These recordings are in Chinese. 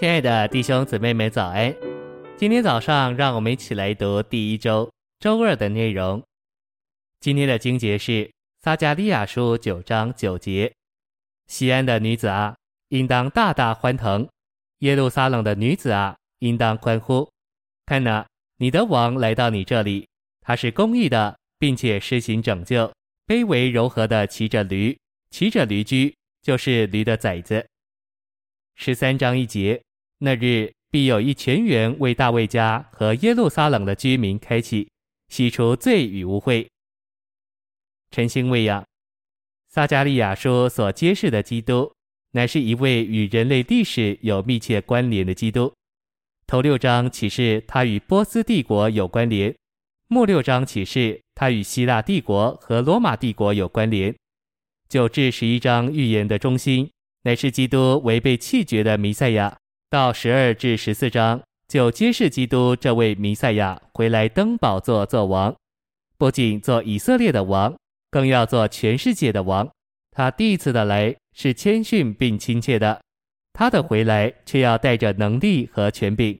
亲爱的弟兄姊妹们，早安！今天早上，让我们一起来读第一周周二的内容。今天的经节是撒迦利亚书九章九节：西安的女子啊，应当大大欢腾；耶路撒冷的女子啊，应当欢呼。看哪，你的王来到你这里，他是公义的，并且施行拯救，卑微柔和的骑着驴，骑着驴驹，就是驴的崽子。十三章一节。那日必有一泉源为大卫家和耶路撒冷的居民开启，洗除罪与污秽。晨星喂养，撒迦利亚书所揭示的基督，乃是一位与人类历史有密切关联的基督。头六章启示他与波斯帝国有关联，末六章启示他与希腊帝国和罗马帝国有关联。九至十一章预言的中心，乃是基督违背弃绝的弥赛亚。到十二至十四章，就揭示基督这位弥赛亚回来登宝座做王，不仅做以色列的王，更要做全世界的王。他第一次的来是谦逊并亲切的，他的回来却要带着能力和权柄。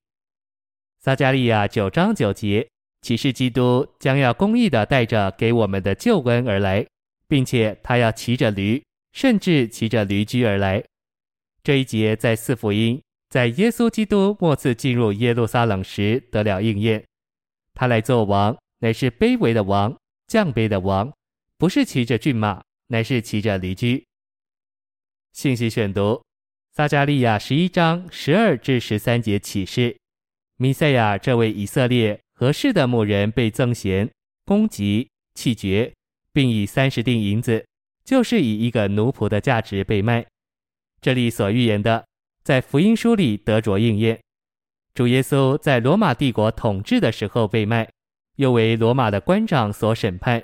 撒迦利亚九章九节启示基督将要公义的带着给我们的救恩而来，并且他要骑着驴，甚至骑着驴驹而来。这一节在四福音。在耶稣基督末次进入耶路撒冷时得了应验，他来做王，乃是卑微的王，降卑的王，不是骑着骏马，乃是骑着驴驹。信息选读：撒迦利亚十一章十二至十三节启示，弥赛亚这位以色列合适的牧人被憎嫌、攻击、弃绝，并以三十锭银子，就是以一个奴仆的价值被卖。这里所预言的。在福音书里得着应验，主耶稣在罗马帝国统治的时候被卖，又为罗马的官长所审判。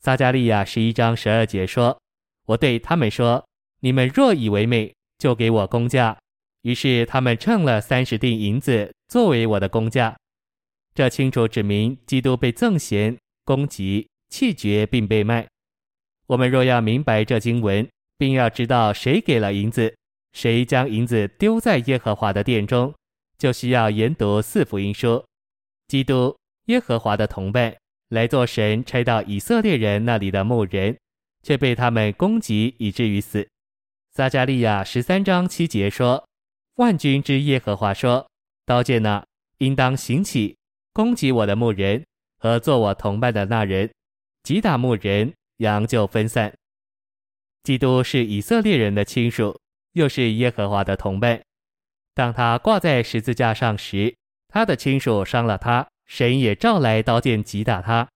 撒迦利亚十一章十二节说：“我对他们说，你们若以为美，就给我工价。”于是他们称了三十锭银子作为我的工价。这清楚指明基督被憎嫌、攻击、弃绝并被卖。我们若要明白这经文，并要知道谁给了银子。谁将银子丢在耶和华的殿中，就需要研读四福音书。基督耶和华的同伴来做神差到以色列人那里的牧人，却被他们攻击以至于死。撒迦利亚十三章七节说：“万军之耶和华说，刀剑呢，应当兴起，攻击我的牧人和做我同伴的那人，击打牧人，羊就分散。”基督是以色列人的亲属。又是耶和华的同伴。当他挂在十字架上时，他的亲属伤了他，神也召来刀剑击打他。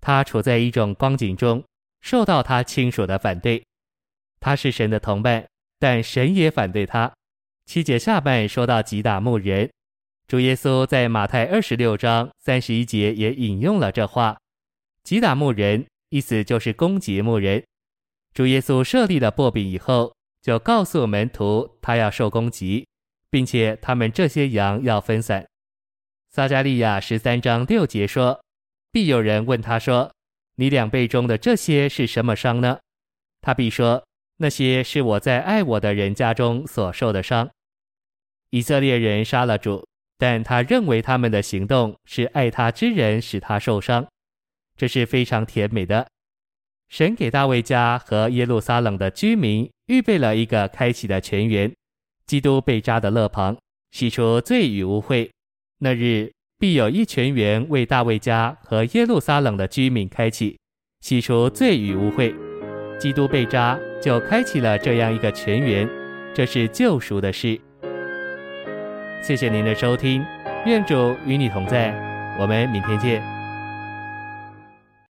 他处在一种光景中，受到他亲属的反对。他是神的同伴，但神也反对他。七节下半说到击打牧人，主耶稣在马太二十六章三十一节也引用了这话：击打牧人，意思就是攻击牧人。主耶稣设立了擘饼以后。就告诉门徒，他要受攻击，并且他们这些羊要分散。撒迦利亚十三章六节说：“必有人问他说，你两臂中的这些是什么伤呢？”他必说：“那些是我在爱我的人家中所受的伤。”以色列人杀了主，但他认为他们的行动是爱他之人使他受伤，这是非常甜美的。神给大卫家和耶路撒冷的居民预备了一个开启的泉源，基督被扎的肋旁，洗出罪与污秽。那日必有一泉源为大卫家和耶路撒冷的居民开启，洗出罪与污秽。基督被扎就开启了这样一个泉源，这是救赎的事。谢谢您的收听，愿主与你同在，我们明天见。